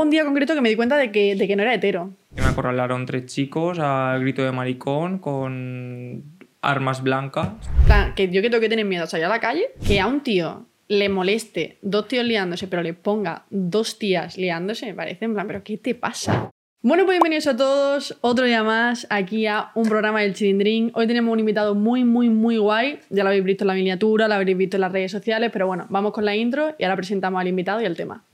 hubo un día concreto que me di cuenta de que, de que no era hetero. Me acorralaron tres chicos al grito de maricón con armas blancas. Plan, que yo que tengo que tener miedo a salir a la calle, que a un tío le moleste dos tíos liándose, pero le ponga dos tías liándose, me parece en plan, pero ¿qué te pasa? Bueno, pues bienvenidos a todos, otro día más aquí a un programa del Chilindrín. Hoy tenemos un invitado muy, muy, muy guay. Ya lo habéis visto en la miniatura, lo habréis visto en las redes sociales, pero bueno, vamos con la intro y ahora presentamos al invitado y el tema.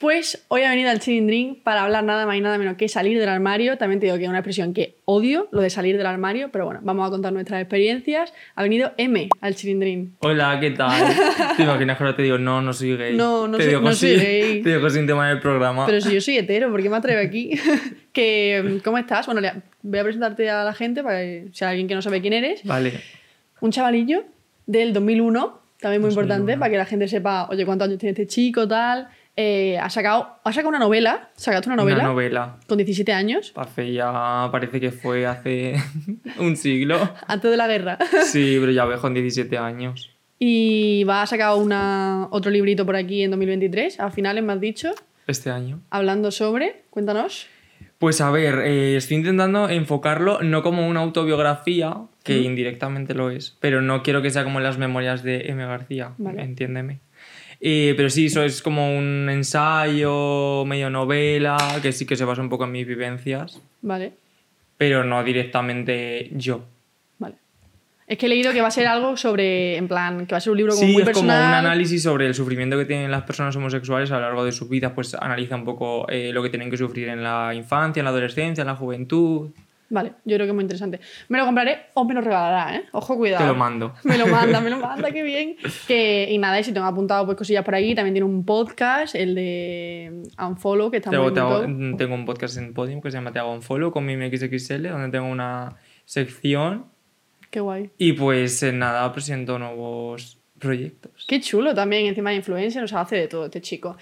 Pues hoy ha venido al Chilindrín para hablar nada más y nada menos que salir del armario. También te digo que es una expresión que odio, lo de salir del armario, pero bueno, vamos a contar nuestras experiencias. Ha venido M al Chilindrín. Hola, ¿qué tal? ¿Te imaginas que ahora te digo, no, no soy gay? No, no te soy- digo no soy gay. Te digo sin tema del programa. Pero si yo soy hetero, ¿por qué me atrevo aquí? que, ¿Cómo estás? Bueno, voy a presentarte a la gente para que si hay alguien que no sabe quién eres. Vale. Un chavalillo del 2001, también muy 2001. importante, para que la gente sepa, oye, cuántos años tiene este chico, tal. Eh, ha, sacado, ha sacado una novela, sacaste una novela Una novela. con 17 años, Hace ya, parece que fue hace un siglo. antes de la guerra. Sí, pero ya ves, con 17 años. Y va a sacar una, otro librito por aquí en 2023, a finales me has dicho, Este año. hablando sobre, cuéntanos. Pues a ver, eh, estoy intentando enfocarlo no como una autobiografía, que indirectamente lo es, pero no quiero que sea como las memorias de M. García, Vale. entiéndeme. Eh, pero sí, eso es como un ensayo, medio novela, que sí que se basa un poco en mis vivencias, Vale, pero no directamente yo. vale. Es que he leído que va a ser algo sobre, en plan, que va a ser un libro como Sí, muy es como un personal. análisis sobre el sufrimiento que tienen las personas homosexuales a lo largo de sus vidas, pues analiza un poco eh, lo que tienen que sufrir en la infancia, en la adolescencia, en la juventud. Vale, yo creo que es muy interesante. Me lo compraré o me lo regalará, ¿eh? Ojo, cuidado. Te lo mando. Me lo manda, me lo manda, qué bien. Que, y nada, y si tengo apuntado pues cosillas por ahí, también tiene un podcast, el de Unfollow, que está Tengo, muy te hago- bonito. tengo un podcast en Podium que se llama Te hago un follow con mi MXXL, donde tengo una sección Qué guay. y pues en nada presento nuevos proyectos. Qué chulo también, encima de influencer, o sea, hace de todo este chico.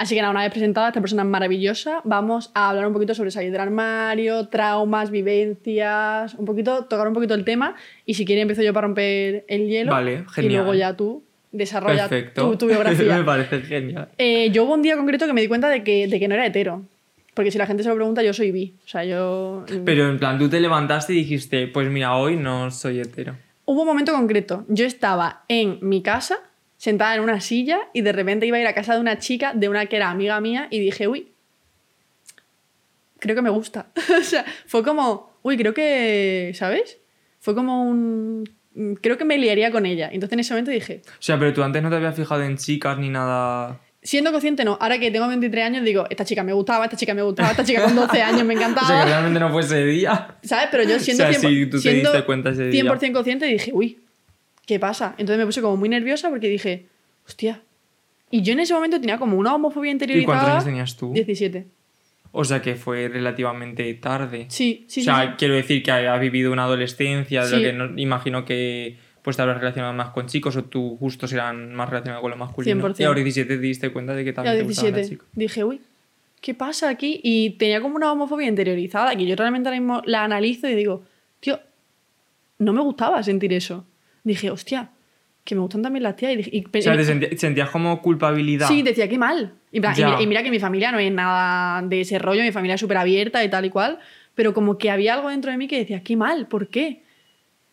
Así que nada, una vez presentada esta persona maravillosa, vamos a hablar un poquito sobre salir del armario, traumas, vivencias, un poquito, tocar un poquito el tema. Y si quiere empiezo yo para romper el hielo. Vale, Y genial. luego ya tú desarrolla Perfecto. tu, tu biografía. Me parece genial. Eh, yo hubo un día concreto que me di cuenta de que, de que no era hetero. Porque si la gente se lo pregunta, yo soy bi. O sea, yo. Pero en plan, tú te levantaste y dijiste, pues mira, hoy no soy hetero. Hubo un momento concreto. Yo estaba en mi casa, sentada en una silla, y de repente iba a ir a casa de una chica, de una que era amiga mía, y dije, uy, creo que me gusta. o sea, fue como, uy, creo que, ¿sabes? Fue como un. Creo que me liaría con ella. Entonces en ese momento dije, O sea, pero tú antes no te habías fijado en chicas ni nada. siendo consciente, no. Ahora que tengo 23 años, digo, esta chica me gustaba, esta chica me gustaba, esta chica con 12 años me O encantaba. sea, que realmente no fue ese día. ¿Sabes? Pero yo siendo, O sea, 100%, sí, tú te siendo diste cuenta ese día. 100% consciente dije, uy, ¿qué pasa? Entonces me puse como muy nerviosa porque dije, hostia. Y yo en ese momento tenía como una homofobia ¿Y interiorizada. cuántos años tenías tú? 17. O sea, que fue relativamente tarde. Sí, sí, o sea, sí, sí. quiero decir que has vivido una adolescencia, de lo Sí. que no- imagino que pues te habrás relacionado más con chicos o tus gustos eran más relacionados con lo masculino. 100%. Y a los 17 te diste cuenta de que también te gustaban las 17. chicas. Dije, uy, ¿qué pasa aquí? Y tenía como una homofobia interiorizada que yo realmente ahora mismo la analizo y digo, tío, no me gustaba sentir eso. Dije, hostia, que me gustan también las tías. Y, dije- y O sea, te senti- sentías como culpabilidad. Sí, decía, qué mal. Y, plan, y Ya. mira, y mira que mi familia no es nada de ese rollo, mi familia es súper abierta y tal y cual, pero como que había algo dentro de mí que decía, qué mal, ¿por qué?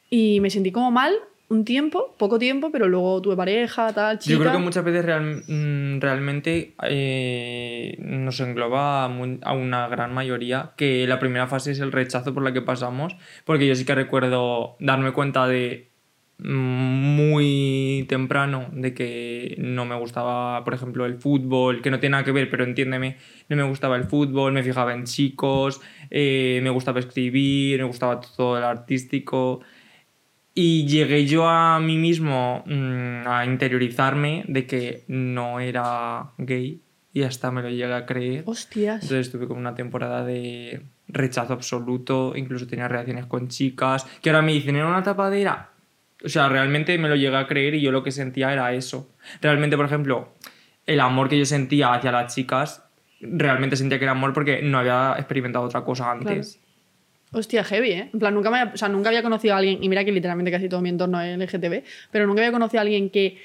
Y me sentí como mal un tiempo, poco tiempo, pero luego tuve pareja, tal, chica. Yo creo que muchas veces real- mm, realmente eh, nos engloba a, a una gran mayoría que la primera fase es el rechazo por la que pasamos, porque yo sí que recuerdo darme cuenta de muy temprano de que no me gustaba, por ejemplo, el fútbol, que no tiene nada que ver, pero entiéndeme, no me gustaba el fútbol, me fijaba en chicos, eh, me gustaba escribir, me gustaba todo el artístico. Y llegué yo a mí mismo mm, a interiorizarme de que no era gay y hasta me lo llegué a creer. Hostias. Entonces tuve como una temporada de rechazo absoluto, incluso tenía relaciones con chicas, que ahora me dicen, era una tapadera. O sea, realmente me lo llegué a creer y yo lo que sentía era eso. Realmente, por ejemplo, el amor que yo sentía hacia las chicas, realmente sentía que era amor porque no había experimentado otra cosa antes. Hostia, heavy, ¿eh? En plan, nunca, me, o sea, nunca había conocido a alguien, y mira que literalmente casi todo mi entorno es LGTB, pero nunca había conocido a alguien que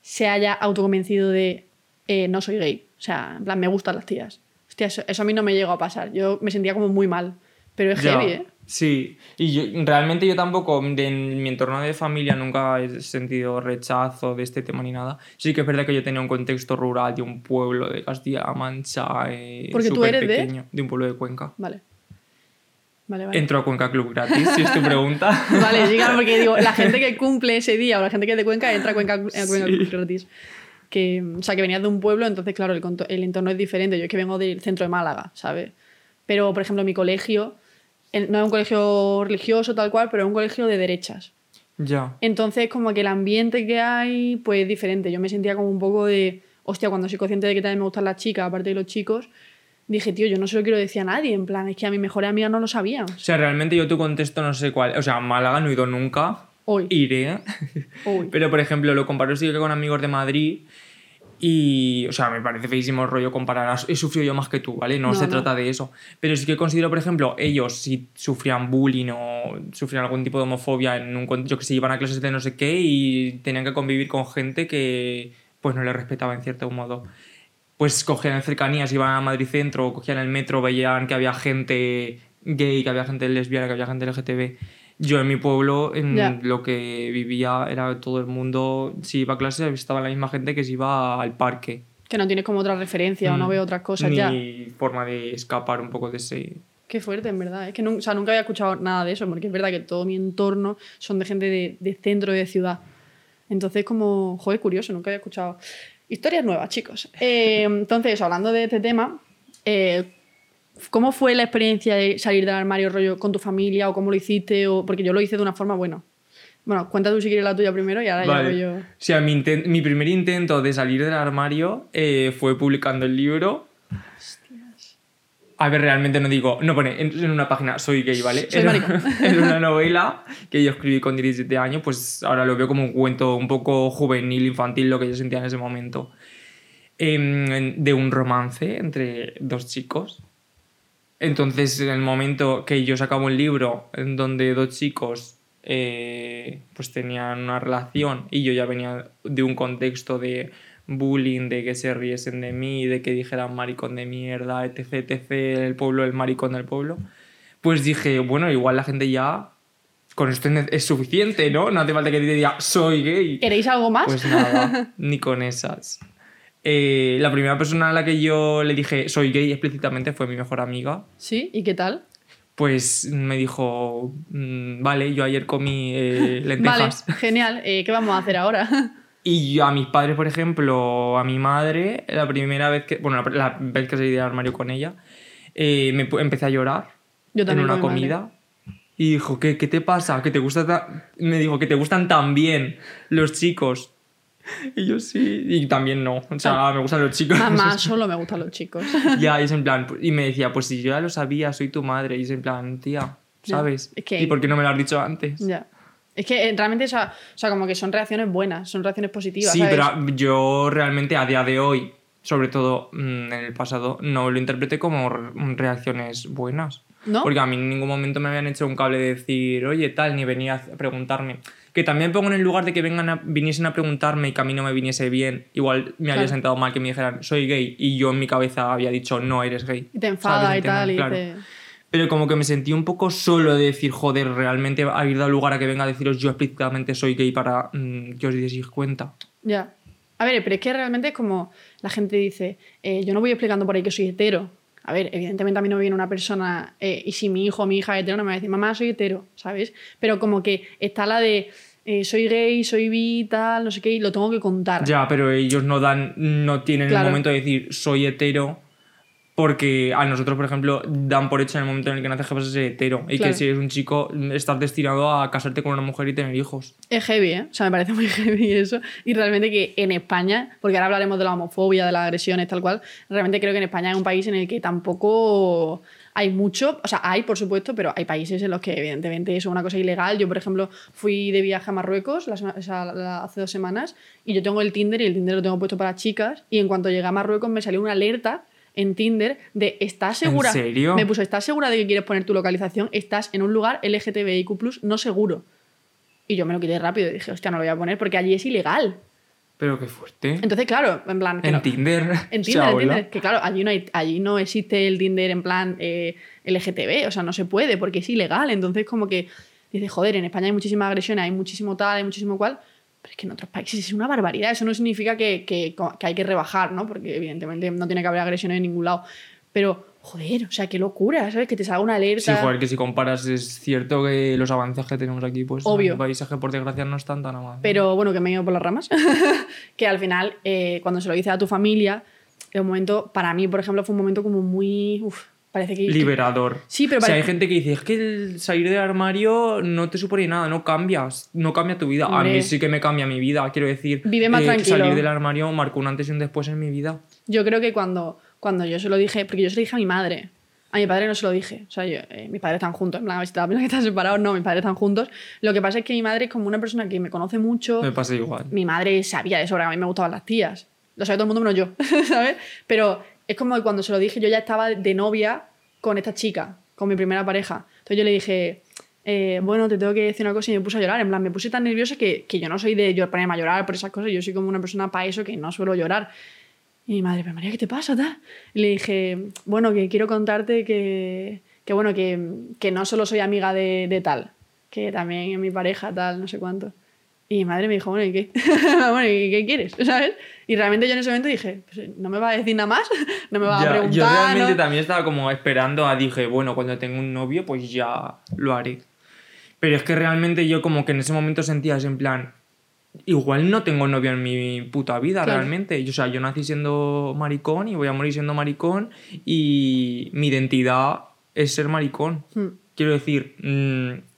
se haya autoconvencido de eh, no soy gay. O sea, en plan, me gustan las tías. Hostia, eso, eso a mí no me llegó a pasar. Yo me sentía como muy mal. Pero es Ya, heavy, ¿eh? Sí, y yo, realmente yo tampoco, de- en mi entorno de familia nunca he sentido rechazo de este tema ni nada. Sí que es verdad que yo tenía un contexto rural de un pueblo de Castilla-La Mancha, eh, Porque tú súper eres de- pequeño, de un pueblo de Cuenca. Vale. Vale, vale. Entro a Cuenca Club gratis, si es tu pregunta. Vale, sí, claro, porque digo, la gente que cumple ese día o la gente que es de Cuenca entra a Cuenca, a Cuenca Sí. gratis. Que, o sea, que venías de un pueblo, entonces, claro, el, el entorno es diferente. Yo es que vengo del centro de Málaga, ¿sabes? Pero, por ejemplo, mi colegio no es un colegio religioso tal cual, pero es un colegio de derechas. ya. Entonces, como que el ambiente que hay, pues es diferente. Yo me sentía como un poco de, hostia, cuando soy consciente de que también me gustan las chicas, aparte de los chicos, dije, tío, yo no se lo quiero decir a nadie. En plan, es que a mis mejores amigas no lo sabían. O sea, realmente yo tu contexto no sé cuál. O sea, a Málaga no he ido nunca. Hoy. Iré. Uy. Pero, por ejemplo, lo comparo con amigos de Madrid. Y, o sea, me parece feísimo el rollo comparar. He sufrido yo más que tú, ¿vale? No, No, se no. trata de eso. Pero sí que considero, por ejemplo, ellos si sufrían bullying o sufrían algún tipo de homofobia en un. Yo que sé, iban a clases de no sé qué y tenían que convivir con gente que, pues, no les respetaba en cierto modo. Pues cogían en cercanías, iban a Madrid Centro, cogían el metro, veían que había gente gay, que había gente lesbiana, que había gente LGTB. Yo en mi pueblo, en lo que vivía, era todo el mundo, si iba a clase, estaba la misma gente que si iba al parque. Que no tienes como otra referencia o no Mm, veo otras cosas Ni ya. forma de escapar un poco de ese... Qué fuerte, en verdad. Es que o sea, nunca había escuchado nada de eso, porque es verdad que todo mi entorno son de gente de, de centro de ciudad. Entonces, como, joder, curioso, nunca había escuchado. Historias nuevas, chicos. Eh, entonces, hablando de este tema, eh, ¿cómo fue la experiencia de salir del armario rollo con tu familia o cómo lo hiciste? O, porque yo lo hice de una forma buena. Bueno, cuenta tú si quieres la tuya primero y ahora ya Vale. voy yo. O sea, mi, mi primer intento de salir del armario eh, fue publicando el libro. A ver, realmente no digo, no pone en, en una página soy gay, ¿vale? Soy Era-. Era una novela que yo escribí con 17 años, pues ahora lo veo como un cuento un poco juvenil, infantil, lo que yo sentía en ese momento. Em, de un romance entre dos chicos. Entonces, en el momento que yo sacaba un libro en donde dos chicos eh, pues tenían una relación y yo ya venía de un contexto de bullying, de que se riesen de mí, de que dijeran maricón de mierda, etc, etc, el pueblo, el maricón del pueblo, pues dije, bueno, igual la gente ya con esto es suficiente, ¿no? No hace falta que te diga soy gay. ¿Queréis algo más? Pues nada, ni con esas. Eh, la primera persona a la que yo le dije soy gay explícitamente fue mi mejor amiga. ¿Sí? ¿Y qué tal? Pues me dijo, "Mm, vale, yo ayer comí eh, Vale, lentejas. genial. Eh, ¿Qué vamos a hacer ahora? Y yo a mis padres, por ejemplo, a mi madre, la primera vez que, bueno, la, la vez que salí del armario con ella, eh, me empecé a llorar Yo también en una con mi madre. comida. Y dijo, ¿qué, qué te pasa? ¿Que te gusta ta-?" Me dijo que te gustan tan bien los chicos. Y yo sí, y también no. O sea, me gustan los chicos. Mamá, solo me gustan los chicos. Ya, y es en plan, y me decía, pues si yo ya lo sabía, soy tu madre. Y es en plan, tía, ¿sabes? es que- ¿Y por qué no me lo has dicho antes? Ya. Es que eh, realmente, o sea, o sea, como que son reacciones buenas, son reacciones positivas. Sí, ¿sabes? pero yo realmente a día de hoy, sobre todo mm, en el pasado, no lo interpreté como re- reacciones buenas. ¿No? Porque a mí en ningún momento me habían hecho un cable de decir, oye, tal, ni venía a preguntarme. Que también pongo en el lugar de que vengan a- viniesen a preguntarme y que a mí no me viniese bien. Igual me había Claro. sentado mal que me dijeran, soy gay, y yo en mi cabeza había dicho, no eres gay. Y te enfada ¿Sabes? y tal, y Claro. te- Pero como que me sentí un poco solo de decir, joder, realmente haber dado lugar a que venga a deciros yo explícitamente soy gay para mm, que os deis cuenta. Ya. A ver, pero es que realmente es como la gente dice, eh, yo no voy explicando por ahí que soy hetero. A ver, evidentemente a mí no me viene una persona eh, y si mi hijo o mi hija es hetero no me va a decir, mamá, soy hetero, ¿sabes? Pero como que está la de, eh, soy gay, soy bi, tal, no sé qué, y lo tengo que contar. Ya, pero ellos no dan, no tienen Claro. el momento de decir soy hetero, porque a nosotros, por ejemplo, dan por hecho en el momento en el que naces que vas a ser hetero. Y Claro. que si eres un chico, estás destinado a casarte con una mujer y tener hijos. Es heavy, ¿eh? O sea, me parece muy heavy eso. Y realmente que en España, porque ahora hablaremos de la homofobia, de las agresiones, tal cual, realmente creo que en España es un país en el que tampoco hay mucho, o sea, hay por supuesto, pero hay países en los que evidentemente eso es una cosa ilegal. Yo, por ejemplo, fui de viaje a Marruecos la sema- o sea, la- hace dos semanas y yo tengo el Tinder y el Tinder lo tengo puesto para chicas y en cuanto llegué a Marruecos me salió una alerta en Tinder de ¿estás segura? serio? Me puso, ¿estás segura de que quieres poner tu localización? Estás en un lugar LGTBIQ+, no seguro. Y yo me lo quité rápido y dije, hostia, no lo voy a poner porque allí es ilegal. Pero qué fuerte. Entonces, claro, en plan... en no- Tinder. En Tinder, en. Tinder. Que claro, allí no, hay, allí no existe el Tinder en plan eh, LGTB, o sea, no se puede porque es ilegal. Entonces, como que dices, joder, en España hay muchísimas agresiones, hay muchísimo tal, hay muchísimo cual, pero es que en otros países es una barbaridad. Eso no significa que, que- que hay que rebajar, ¿no? Porque evidentemente no tiene que haber agresiones en ningún lado. Pero, joder, o sea, qué locura, ¿sabes? Que te salga una alerta. Sí, joder, que si comparas es cierto que los avances que tenemos aquí, pues Obvio. en países que por desgracia no están tan avanzados. Pero bueno, que me he ido por las ramas. que al final, eh, cuando se lo dices a tu familia, un momento, para mí, por ejemplo, fue un momento como muy. Uf, parece que. Liberador. Sí, pero O sea, hay gente que dice, es que el salir del armario no te supone nada, no cambias, no cambia tu vida. A Hombre. mí sí que me cambia mi vida, quiero decir. Vive más tranquilo. Salir del armario marcó un antes y un después en mi vida. Yo creo que cuando, cuando yo se lo dije, porque yo se lo dije a mi madre, a mi padre no se lo dije. O sea, yo, eh, mis padres están juntos, en plan, a que están separados, no, mis padres están juntos. Lo que pasa es que mi madre es como una persona que me conoce mucho. Me pasa igual. Mi madre sabía de que a mí me gustaban las tías. Lo sabe todo el mundo menos yo, ¿sabes? Pero es como cuando se lo dije, yo ya estaba de novia con esta chica, con mi primera pareja. Entonces yo le dije, eh, bueno, te tengo que decir una cosa y me puse a llorar. En plan, me puse tan nerviosa que, yo no soy de llor- ponerme a llorar por esas cosas. Yo soy como una persona para eso que no suelo llorar. Y mi madre, pero María, ¿qué te pasa? tal?". Y le dije, bueno, que quiero contarte que, bueno, que, no solo soy amiga de, de tal, que también es mi pareja, tal, no sé cuánto. Y mi madre me dijo, bueno, ¿y qué? bueno, ¿y qué quieres? ¿Sabes? Y realmente yo en ese momento dije, pues, no me va a decir nada más, no me va a Ya, preguntar. yo realmente ¿no? también estaba como esperando a, dije, bueno, cuando tenga un novio, pues ya lo haré. Pero es que realmente yo como que en ese momento sentía en plan, igual no tengo novio en mi puta vida Claro. realmente. Y, O sea, yo nací siendo maricón y voy a morir siendo maricón y mi identidad es ser maricón. Hmm, Quiero decir, mm,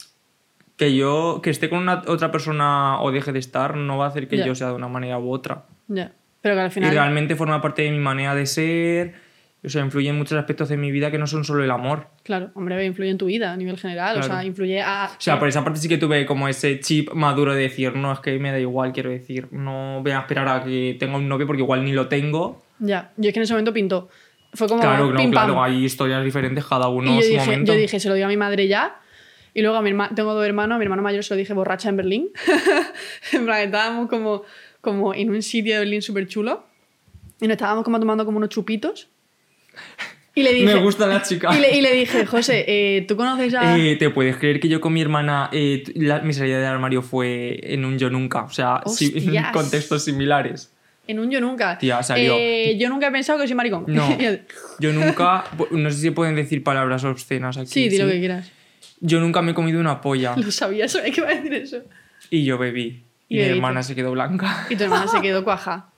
que yo, que esté con una, otra persona o deje de estar, no va a hacer que Ya. yo sea de una manera u otra. ya. Pero que al Y final... realmente forma parte de mi manera de ser. O sea, influye en muchos aspectos de mi vida que no son solo el amor. Claro, hombre, influye en tu vida a nivel general, o Claro. sea, influye a... O sea, por esa parte sí que tuve como ese chip maduro de decir, no, es que me da igual, quiero decir, no voy a esperar a que tenga un novio porque igual ni lo tengo. Ya, yo es que en ese momento pintó. Fue como claro, no, pim, pam. claro, hay historias diferentes, cada uno Y yo su dije, momento. yo dije, se lo digo a mi madre ya. Y luego a mi hermano, tengo dos hermanos, a mi hermano mayor se lo dije borracha en Berlín. en plan, estábamos como, como en un sitio de Berlín súper chulo. Y nos estábamos como tomando como unos chupitos. Y le dije, me gusta la chica. y le, y le dije, José, eh, ¿tú conoces a...? Eh, ¿Te puedes creer que yo con mi hermana, eh, la- mi salida del armario fue en un yo nunca? O sea, sí, en contextos similares. En un yo nunca. Tía, salió. Eh, yo nunca he pensado que soy maricón. No, yo, nunca, no sé si pueden decir palabras obscenas aquí. sí, di lo que quieras. Yo nunca me he comido una polla Lo sabía, sabía que iba a decir eso. y yo bebí. Y Y, mi hermana se quedó blanca. Y tu hermana se quedó cuaja.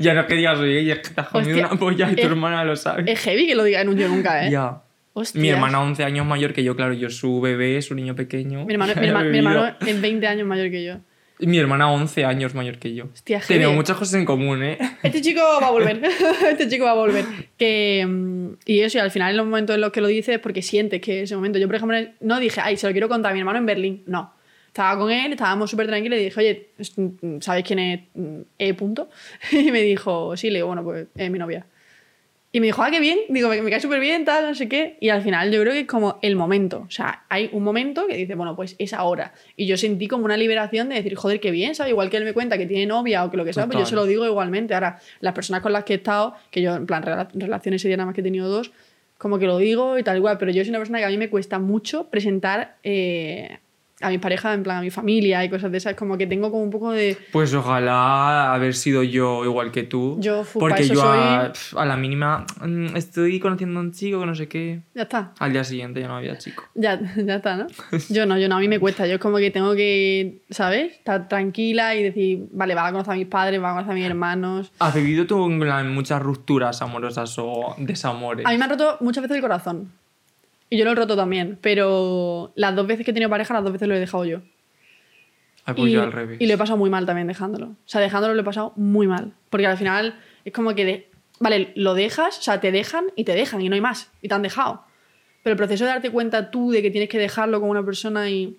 ya no es que digas, oye, es que te has comido Hostia, una polla y tu es- hermana lo sabe. Es heavy que lo diga en un yo nunca, ¿eh? Ya. Hostias. Mi hermana 11 años mayor que yo, claro, yo su bebé, su niño pequeño. Mi hermano, mi he herma- mi hermano es 20 años mayor que yo. Mi hermana 11 años mayor que yo. Hostia. Tenemos muchas cosas en común, ¿eh? Este chico va a volver. este chico va a volver. Que, mm, y eso, y al final, en los momentos en los que lo dices, es porque sientes que ese momento. Yo, por ejemplo, no dije, ay, se lo quiero contar a mi hermano en Berlín. No. Estaba con él, estábamos súper tranquilos y dije, oye, mm, ¿sabes quién es mm, E. Punto? Y me dijo, sí, le digo, bueno, pues es mi novia. Y me dijo, ah, qué bien. Digo, me, me cae súper bien, tal, no sé qué. Y al final yo creo que es como el momento. O sea, hay un momento que dice, bueno, pues es ahora. Y yo sentí como una liberación de decir, joder, qué bien, ¿sabes? Igual que él me cuenta que tiene novia o que lo que sea, pues yo se lo digo igualmente. Ahora, las personas con las que he estado, que yo, en plan, rela- relaciones sería nada más que he tenido dos, como que lo digo y tal igual. Pero yo soy una persona que a mí me cuesta mucho presentar eh, a mis parejas, en plan, a mi familia y cosas de esas. Como que tengo como un poco de. Pues ojalá haber sido yo igual que tú. Yo, fu, porque eso yo a, soy- a la mínima mm, estoy conociendo a un chico que no sé qué. Ya está. Al día siguiente ya no había chico. Ya, ya está, ¿no? Yo no, yo no, a mí me cuesta. Yo es como que tengo que, ¿sabes? Estar tranquila y decir, vale, va a conocer a mis padres, va a conocer a mis hermanos. ¿Has vivido tú en muchas rupturas amorosas o desamores? A mí me han roto muchas veces el corazón. Y yo lo he roto también. Pero las dos veces que he tenido pareja, las dos veces lo he dejado yo. Ah, pues y, yo al revés. y lo he pasado muy mal también dejándolo. O sea, dejándolo lo he pasado muy mal. Porque al final es como que, de- vale, lo dejas, o sea, te dejan y te dejan y no hay más. Y te han dejado. Pero el proceso de darte cuenta tú de que tienes que dejarlo con una persona y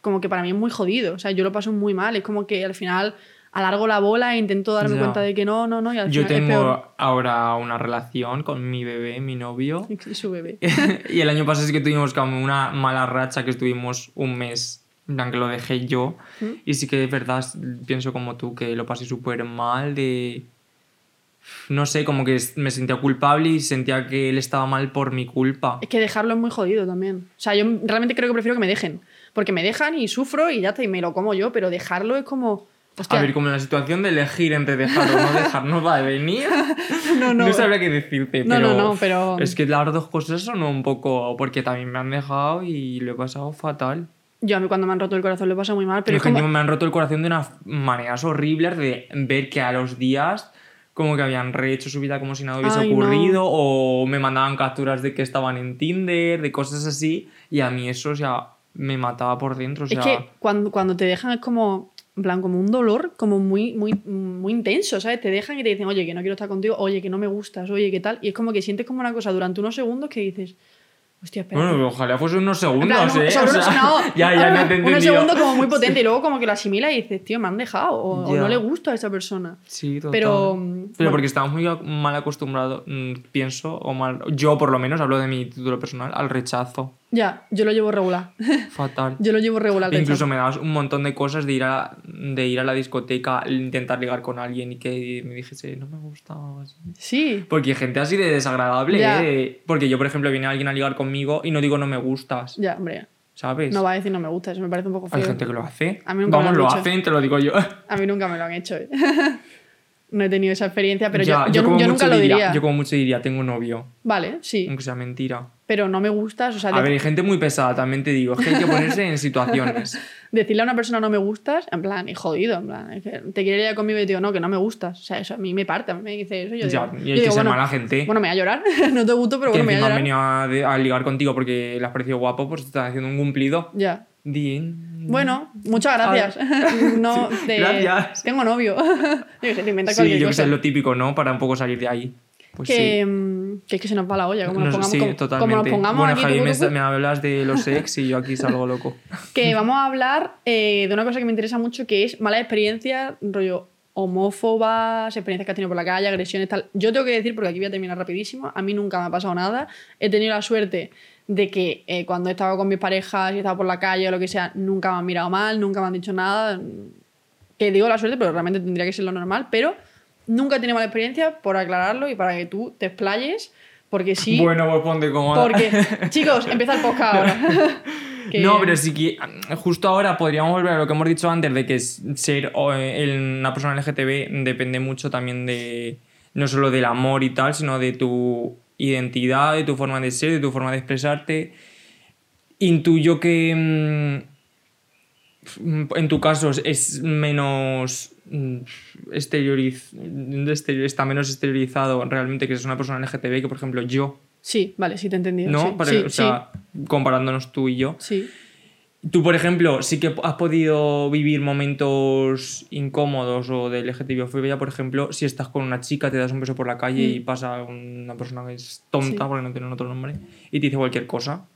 como que para mí es muy jodido. O sea, yo lo paso muy mal. Es como que al final alargo la bola e intento darme Ya. cuenta de que no, no, no. Y al Yo final es peor. tengo ahora una relación con mi bebé, mi novio. Y su bebé. y el año pasado sí que tuvimos como una mala racha que estuvimos un mes que lo dejé yo. ¿Mm? Y sí que es verdad, pienso como tú, que lo pasé súper mal de... No sé, como que me sentía culpable y sentía que él estaba mal por mi culpa. Es que dejarlo es muy jodido también. O sea, yo realmente creo que prefiero que me dejen. Porque me dejan y sufro y ya está, y me lo como yo, pero dejarlo es como. Hostia, A ver, como en la situación de elegir entre dejar o no dejar no va a venir. no, no. No sabría qué decirte, No, pero, no, no, pero- Es que las dos cosas son un poco... Porque también me han dejado y lo he pasado fatal. Yo a mí cuando me han roto el corazón lo he pasado muy mal, pero es como. me han roto el corazón de unas maneras horribles de ver que a los días como que habían rehecho su vida como si nada hubiese Ay, no. ocurrido o me mandaban capturas de que estaban en Tinder, de cosas así y a mí eso, o sea, me mataba por dentro, o sea, Es que cuando, cuando te dejan es como. En plan, como un dolor como muy, muy, muy intenso, ¿sabes? Te dejan y te dicen, oye, que no quiero estar contigo, oye, que no me gustas, oye, ¿qué tal? Y es como que sientes como una cosa durante unos segundos que dices, hostia, espera. bueno, ojalá fuese unos segundos, plan, no, ¿eh? O sea, no, ya, ya entendido. Unos segundos como muy potente y luego como que lo asimilas y dices, tío, me han dejado o, no le gusta a esa persona. Sí, total. Pero, Pero, bueno. porque estamos muy mal acostumbrados, mm, pienso, o mal, yo por lo menos hablo de mi título personal, al rechazo. Ya, yo lo llevo regular. Fatal. yo lo llevo regular. Incluso hecho. me dabas un montón de cosas de ir a, de ir a la discoteca, intentar ligar con alguien y que me dijese, no me gusta o así. Sí, Porque hay gente así de desagradable, Ya. ¿eh? Porque yo, por ejemplo, viene alguien a ligar conmigo y no digo no me gustas, ya, hombre. ¿sabes? No va a decir no me gusta, eso me parece un poco feo. Hay gente que lo hace. A mí nunca me Vamos, lo lo han dicho. hacen, te lo digo yo. A mí nunca me lo han hecho. ¿eh? no he tenido esa experiencia, pero Ya, yo, nunca lo diría, diría. Yo como mucho diría, tengo novio, Vale, sí, aunque sea mentira. pero no me gustas, o sea, A ver, hay gente muy pesada, también te digo. Es que hay que ponerse en situaciones. decirle a una persona no me gustas, en plan, es jodido, en plan, es que te quiere ir conmigo y te digo, no, que no me gustas. O sea, eso a mí me parte, me dice eso. Yo Ya, digo, y hay que digo, ser bueno, mala gente. Bueno, me voy a llorar, no te gusto, pero que bueno, me voy a encima han llorar. venido a, ligar contigo porque le has parecido guapo, pues te están haciendo un cumplido. Ya. Bien. Bueno, muchas gracias. no, gracias. Tengo novio. yo que sé, te inventas Sí, yo que sé, es lo típico, ¿no? Para un poco salir de ahí. Pues que, sí. mm, que es que se nos va la olla, como nos No sé, pongamos, sí, como, totalmente. como nos pongamos bueno, aquí, Javi, me hablas de los ex y yo aquí salgo loco. que vamos a hablar eh, de una cosa que me interesa mucho, que es malas experiencias, rollo homófobas, experiencias que has tenido por la calle, agresiones, tal. Yo tengo que decir, porque aquí voy a terminar rapidísimo, a mí nunca me ha pasado nada. He tenido la suerte de que eh, cuando he estado con mis parejas y he estado por la calle o lo que sea, nunca me han mirado mal, nunca me han dicho nada. Que digo la suerte, pero realmente tendría que ser lo normal, pero nunca he tenido mala experiencia, por aclararlo y para que tú te explayes, porque sí... Bueno, pues ponte cómoda. Porque, chicos, empieza el podcast ahora. Que- No, pero sí que justo ahora podríamos volver a lo que hemos dicho antes de que ser eh, una persona LGTB depende mucho también de no solo del amor y tal, sino de tu identidad, de tu forma de ser, de tu forma de expresarte. Intuyo que mm, en tu caso es menos mm, exterioriz- exterior- está menos exteriorizado realmente que es una persona LGTB que por ejemplo yo, Sí, vale, sí te he entendido. ¿no? Sí, Para- sí, o sea, comparándonos tú y yo. sí. Tú, por ejemplo, sí que has podido vivir momentos incómodos o de LGTBofobia, por ejemplo, si estás con una chica, te das un beso por la calle y Mm. pasa una persona que es tonta, Sí. porque no tiene otro nombre, y te dice cualquier cosa.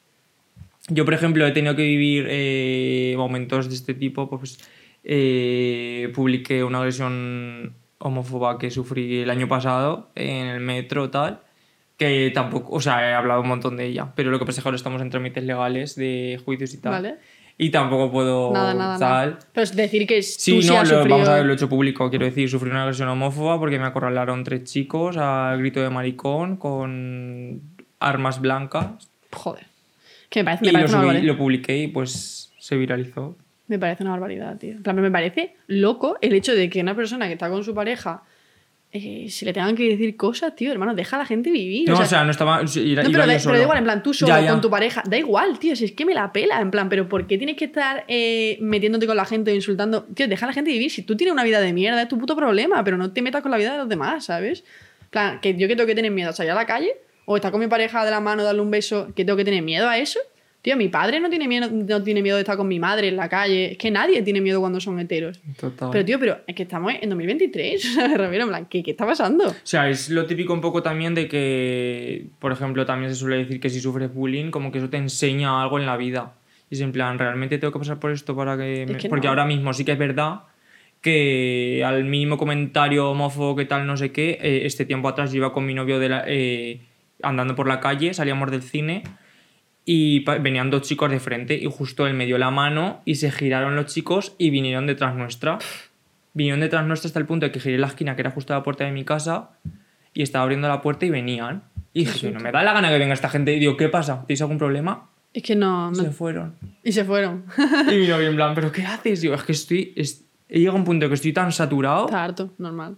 Yo, por ejemplo, he tenido que vivir eh, momentos de este tipo, pues eh, publiqué una agresión homófoba que sufrí el año pasado en el metro tal que tampoco, o sea, he hablado un montón de ella, pero lo que pasa es que ahora estamos en trámites legales de juicios y tal. Vale. Y tampoco puedo Nada, nada, tal. nada. Pero es decir que Sí, tú sí no, has lo, sufrido... vamos a ver, lo he hecho público. Quiero decir, sufrí una agresión homófoba porque me acorralaron tres chicos al grito de maricón con armas blancas. Joder. Que me parece, me y lo, parece una subí, lo publiqué y pues se viralizó. Me parece una barbaridad, tío. En plan, me parece loco el hecho de que una persona que está con su pareja eh, se le tengan que decir cosas, tío, hermano, deja a la gente vivir. No, o o sea, no estaba. No, pero, da, pero igual, en plan, tú solo Ya, ya. con tu pareja, da igual, tío, si es que me la pela, en plan, pero ¿por qué tienes que estar eh, metiéndote con la gente o insultando? Tío, deja a la gente vivir, si tú tienes una vida de mierda, es tu puto problema, pero no te metas con la vida de los demás, ¿sabes? En plan, que yo que tengo que tener miedo a salir a la calle o estar con mi pareja de la mano, darle un beso, que tengo que tener miedo a eso. Tío, mi padre no tiene miedo, no tiene miedo de estar con mi madre en la calle, es que nadie tiene miedo cuando son heteros. Total. Pero, tío, pero es que estamos en 2023, ¿sabes? Ramiro, en plan, ¿qué, ¿qué está pasando? O sea, es lo típico un poco también de que, por ejemplo, también se suele decir que si sufres bullying, como que eso te enseña algo en la vida. Y es en plan, ¿realmente tengo que pasar por esto para que...? me-?" que Porque no. ahora mismo sí que es verdad que al mínimo comentario homófobo que tal, no sé qué, eh, este tiempo atrás yo iba con mi novio de la, eh, andando por la calle, salíamos del cine y venían dos chicos de frente y justo él me dio la mano y se giraron los chicos y vinieron detrás nuestra. Vinieron detrás nuestra hasta el punto de que giré la esquina que era justo a la puerta de mi casa y estaba abriendo la puerta y venían. Y dije, no me da la gana que venga esta gente. Y digo, ¿qué pasa? ¿Tienes algún problema? Es que no. no- Se fueron. Y se fueron. Y mi novio en plan, ¿pero qué haces? Digo, es que estoy... es- He llegado a un punto que estoy tan saturado Está harto, normal.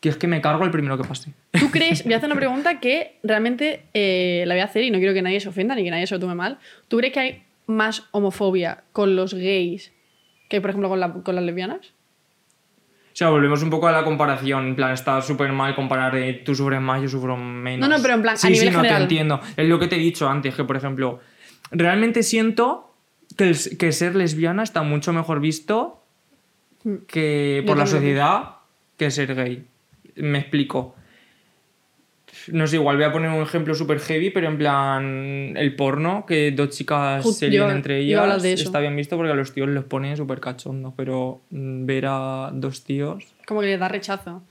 Que es que me cargo el primero que pase. ¿Tú crees? Voy a hacer una pregunta que realmente eh, la voy a hacer y no quiero que nadie se ofenda ni que nadie se lo tome mal. ¿Tú crees que hay más homofobia con los gays que, por ejemplo, con, la- con las lesbianas? O sea, volvemos un poco a la comparación. En plan, está súper mal comparar de tú sufres más, yo sufro menos. No, no, pero en plan, a sí, nivel sí, no general. te entiendo. Es lo que te he dicho antes, que por ejemplo, realmente siento que, el- que ser lesbiana está mucho mejor visto que Mm. Yo por la sociedad que ser gay. Me explico. No sé, igual voy a poner un ejemplo súper heavy, pero en plan el porno, que dos chicas se lían entre ellas, de eso. está bien visto porque a los tíos los ponen súper cachondos, pero mm, ver a dos tíos... Como que les da rechazo.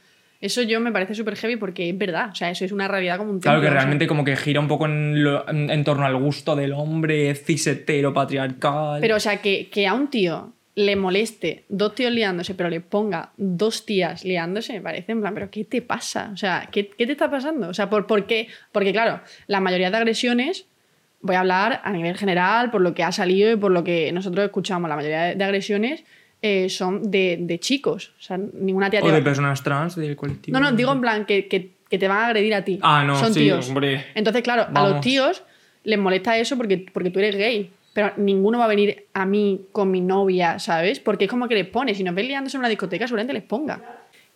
Eso yo me parece súper heavy porque es verdad. O sea, eso es una realidad como un Claro templo, que o sea. realmente como que gira un poco en, lo- en- en torno al gusto del hombre cisetero, patriarcal. Pero, o sea, que, que a un tío le moleste dos tíos liándose, pero le ponga dos tías liándose, me parece en plan, ¿pero qué te pasa? O sea, ¿qué, qué te está pasando? O sea, ¿por, por qué? Porque, claro, la mayoría de agresiones, voy a hablar a nivel general, por lo que ha salido y por lo que nosotros escuchamos, la mayoría de, de agresiones eh, son de, de chicos. O sea, ninguna tía o te de va- personas trans del colectivo. No, no, digo en plan que, que- que te van a agredir a ti. Ah, no, Son sí, tíos. hombre. Entonces, claro, a los tíos les molesta eso porque, porque tú eres gay. Pero ninguno va a venir a mí con mi novia, ¿sabes? Porque es como que les pone. Si nos ven liándose en una discoteca, seguramente les ponga.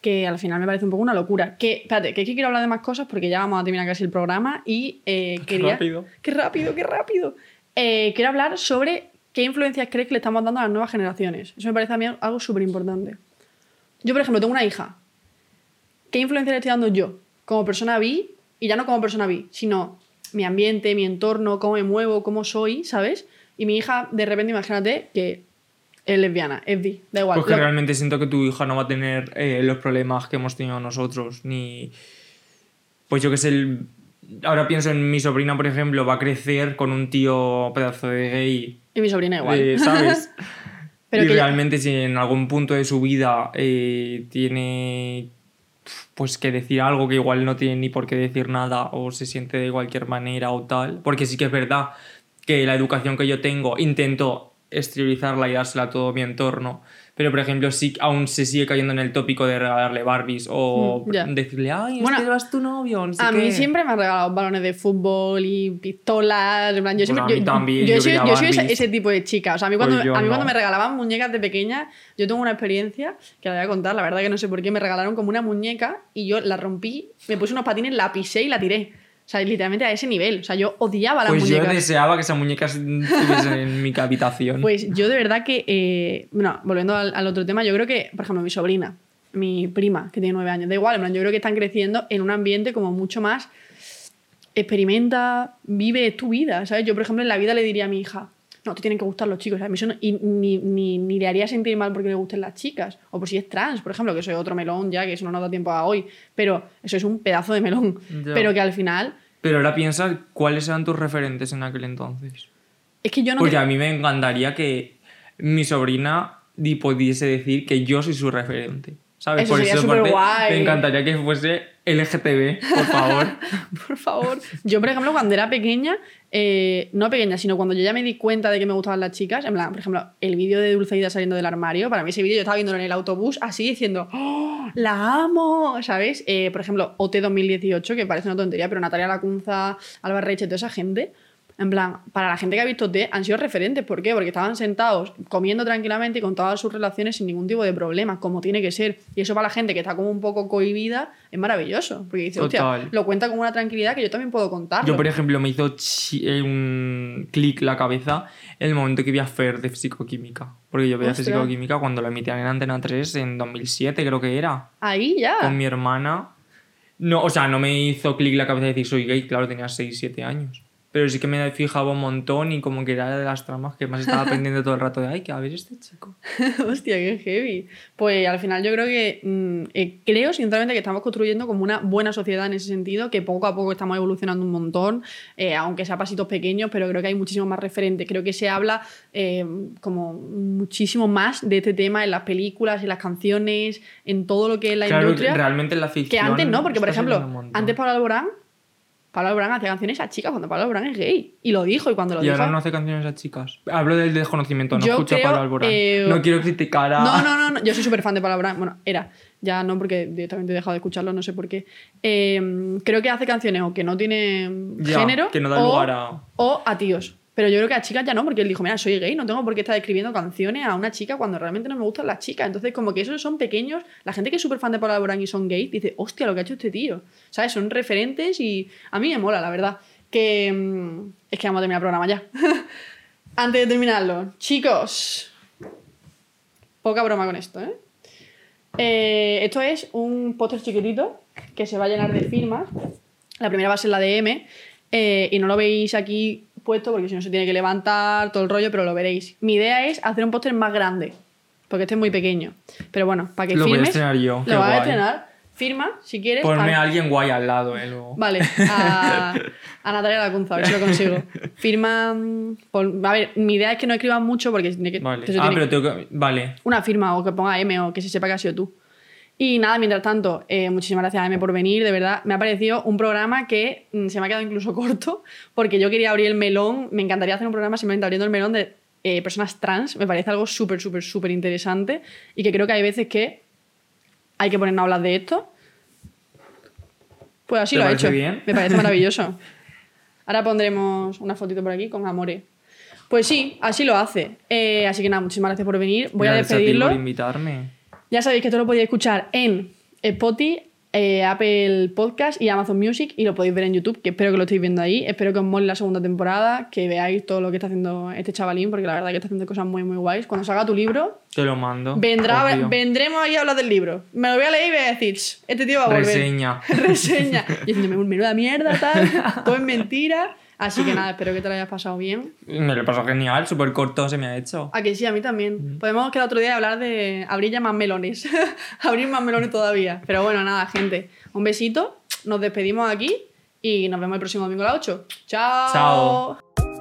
Que al final me parece un poco una locura. Que, espérate, que es que quiero hablar de más cosas porque ya vamos a terminar casi el programa y eh, Qué quería... rápido. ¡Qué rápido, qué rápido! Eh, quiero hablar sobre qué influencias crees que le estamos dando a las nuevas generaciones. Eso me parece a mí algo súper importante. Yo, por ejemplo, tengo una hija. ¿Qué influencia le estoy dando yo como persona bi? Y ya no como persona bi, sino mi ambiente, mi entorno, cómo me muevo, cómo soy, ¿sabes? Y mi hija, de repente, imagínate que es lesbiana, es bi, da igual. Pues que Lo- realmente siento que tu hija no va a tener eh, los problemas que hemos tenido nosotros, ni... Pues yo que sé, el- ahora pienso en mi sobrina, por ejemplo, va a crecer con un tío pedazo de gay, Y mi sobrina igual. eh, ¿sabes? Pero y que- realmente si en algún punto de su vida eh, tiene pues que decir algo que igual no tiene ni por qué decir nada o se siente de cualquier manera o tal, porque sí que es verdad que la educación que yo tengo intento exteriorizarla y dársela a todo mi entorno, pero por ejemplo sí aún se sigue cayendo en el tópico de regalarle Barbies o Mm, ya. decirle, ay, Bueno, este vas tu novio, no sé a mí qué". siempre me han regalado balones de fútbol y pistolas. En plan, yo Pues siempre, a mí yo, también, yo yo soy, yo soy ese, ese tipo de chica. O sea, a mí, cuando, Pues a mí no. cuando me regalaban muñecas de pequeña, yo tengo una experiencia que la voy a contar. La verdad que no sé por qué me regalaron como una muñeca y yo la rompí, me puse unos patines, la pisé y la tiré. O sea, literalmente a ese nivel. O sea, yo odiaba las Pues yo muñecas. deseaba que esa muñeca estuviese en mi habitación. Pues yo de verdad que, eh, bueno, volviendo al, al otro tema, yo creo que, por ejemplo, mi sobrina, mi prima, que tiene nueve años, da igual, en plan, yo creo que están creciendo en un ambiente como mucho más experimenta, vive tu vida, ¿sabes? Yo, por ejemplo, en la vida le diría a mi hija, no, te tienen que gustar los chicos. A mí eso no- y ni, ni, ni le haría sentir mal porque le gusten las chicas, o por si es trans, por ejemplo, que es otro melón ya, que eso no nos da tiempo a hoy, pero eso es un pedazo de melón, Ya. pero que al final, Pero ahora piensa cuáles eran tus referentes en aquel entonces. es que yo no... Porque te- a mí me encantaría que mi sobrina di- pudiese decir que yo soy su referente. ¿Sabes? Eso sería parte, superguay. Me encantaría que fuese LGTB, por favor. Por favor. Yo, por ejemplo, cuando era pequeña, eh, no pequeña, sino cuando yo ya me di cuenta de que me gustaban las chicas, en plan, por ejemplo, el vídeo de Dulceida saliendo del armario, para mí ese vídeo yo estaba viéndolo en el autobús así diciendo, ¡Oh, ¡la amo! ¿Sabes? Eh, por ejemplo, OT 2018, que parece una tontería, pero Natalia Lacunza, Alba Reche, toda esa gente. En plan, para la gente que ha visto OT han sido referentes. ¿Por qué? Porque estaban sentados comiendo tranquilamente y con todas sus relaciones sin ningún tipo de problema, como tiene que ser. Y eso para la gente que está como un poco cohibida es maravilloso. Porque dice, hostia, Total. lo cuenta con una tranquilidad que yo también puedo contarlo. Yo, por ejemplo, me hizo eh, un clic la cabeza el momento que vi a Fer de Fisicoquímica. Porque yo veía Ostras. Fisicoquímica cuando lo emitían en Antena 3 en 2007, creo que era. Ahí ya. Con mi hermana. No, o sea, no me hizo clic la cabeza de decir soy gay, claro, tenía 6, 7 años. Pero sí que me fijaba un montón y como que era de las tramas que más estaba pendiente todo el rato de, ay, que a ver este chico. Hostia, qué heavy. Pues al final yo creo que, mm, eh, creo sinceramente que estamos construyendo como una buena sociedad en ese sentido, que poco a poco estamos evolucionando un montón, eh, aunque sea pasitos pequeños, pero creo que hay muchísimos más referentes. Creo que se habla eh, como muchísimo más de este tema en las películas, en las canciones, en todo lo que es la Claro, industria. realmente en la Que ficción. antes no, porque por ejemplo, antes Pablo Alborán, Pablo Alborán hacía canciones a chicas cuando Pablo Alborán es gay. Y lo dijo, y cuando lo Y dijo. ahora no hace canciones a chicas. Hablo del desconocimiento, no Yo escucho a Pablo Alborán. eh, No quiero criticar a. No, no, no, no, yo soy súper fan de Pablo Alborán. Bueno, era. Ya no, porque directamente he dejado de escucharlo, no sé por qué. Eh, creo que hace canciones o que no tiene Ya, género. que no da o, lugar a- O a tíos. Pero yo creo que a chicas ya no, porque él dijo, mira, soy gay, no tengo por qué estar escribiendo canciones a una chica cuando realmente no me gustan las chicas. Entonces, como que esos son pequeños. La gente que es súper fan de Alborán y son gays dice, hostia, lo que ha hecho este tío. ¿Sabes? Son referentes y a mí me mola, la verdad. Que mm, es que vamos a terminar el programa ya. Antes de terminarlo, chicos, poca broma con esto, ¿eh? Eh, esto es un póster chiquitito que se va a llenar de firmas. La primera va a ser la de M. eh, y no lo veis aquí puesto porque si no se tiene que levantar todo el rollo, pero lo veréis. Mi idea es hacer un póster más grande. Porque este es muy pequeño. Pero bueno, para que Lo voy a firmes. estrenar yo, qué Lo vas a guay. estrenar. Firma, si quieres. Ponme a- a alguien guay al lado, eh. luego. Vale, a, a Natalia Lacunza, a ver si lo consigo. Firma. pon- a ver, mi idea es que no escribas mucho porque tiene que. Vale. Ah, tengo que. Vale. una firma o que ponga M o que se sepa que ha sido tú. Y nada, mientras tanto, eh, muchísimas gracias a M por venir, de verdad. Me ha parecido un programa que mm, se me ha quedado incluso corto porque yo quería abrir el melón, me encantaría hacer un programa simplemente abriendo el melón de eh, personas trans, me parece algo súper, súper, súper interesante y que creo que hay veces que hay que ponernos a hablar de esto. Pues así ¿Te lo ha hecho. bien? Me parece maravilloso. Ahora pondremos una fotito por aquí con Amore. Pues sí, así lo hace. Eh, así que nada, muchísimas gracias por venir. Voy a Gracias ti despedirlo. por invitarme. Ya sabéis que esto lo podéis escuchar en Spotify, eh, Apple Podcast y Amazon Music y lo podéis ver en YouTube, que espero que lo estéis viendo ahí. Espero que os mole la segunda temporada, que veáis todo lo que está haciendo este chavalín, porque la verdad que está haciendo cosas muy, muy guays. Cuando salga tu libro, Te lo mando. vendrá, obvio. vendremos ahí a hablar del libro. Me lo voy a leer y voy a decir, "Ch, este tío va a volver. Reseña. Reseña. Y diciéndome, menuda mierda, tal. Todo es mentira. Así que nada, espero que te lo hayas pasado bien. Me lo pasó genial, súper corto se me ha hecho. A que sí, a mí también. Podemos quedar otro día y hablar de abrir ya más melones. abrir más melones todavía. Pero bueno, nada, gente. Un besito. Nos despedimos aquí y nos vemos el próximo domingo a las 8. ¡Chao! Chao.